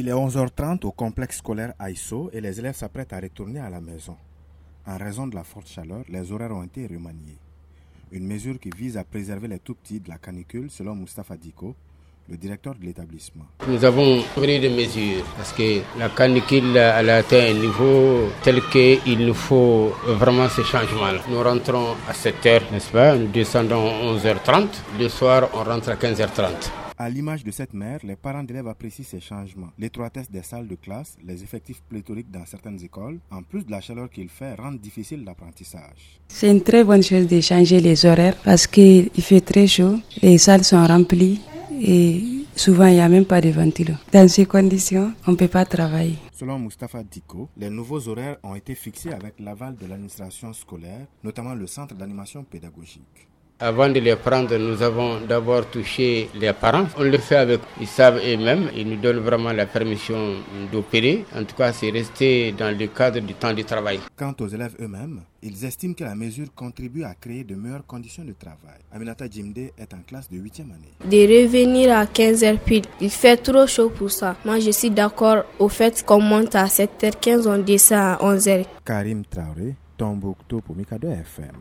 Il est 11h30 au complexe scolaire Aïsso et les élèves s'apprêtent à retourner à la maison. En raison de la forte chaleur, les horaires ont été remaniés. Une mesure qui vise à préserver les tout-petits de la canicule, selon Mustafa Diko, le directeur de l'établissement. Nous avons pris des mesures parce que la canicule a atteint un niveau tel qu'il nous faut vraiment ces changements-là. Nous rentrons à 7h, n'est-ce pas? Nous descendons à 11h30. Le soir, on rentre à 15h30. À l'image de cette mère, les parents d'élèves apprécient ces changements. L'étroitesse des salles de classe, les effectifs pléthoriques dans certaines écoles, en plus de la chaleur qu'il fait, rendent difficile l'apprentissage. C'est une très bonne chose de changer les horaires parce qu'il fait très chaud, les salles sont remplies et souvent il n'y a même pas de ventilo. Dans ces conditions, on ne peut pas travailler. Selon Mustapha Diko, les nouveaux horaires ont été fixés avec l'aval de l'administration scolaire, notamment le centre d'animation pédagogique. Avant de les prendre, nous avons d'abord touché les parents. On le fait avec, ils savent eux-mêmes, ils nous donnent vraiment la permission d'opérer. En tout cas, c'est resté dans le cadre du temps de travail. Quant aux élèves eux-mêmes, ils estiment que la mesure contribue à créer de meilleures conditions de travail. Aminata Jimde est en classe de 8e année. De revenir à 15h pile, il fait trop chaud pour ça. Moi, je suis d'accord au fait qu'on monte à 7h15, on descend à 11h. Karim Traoré, Tombouctou pour Mikado FM.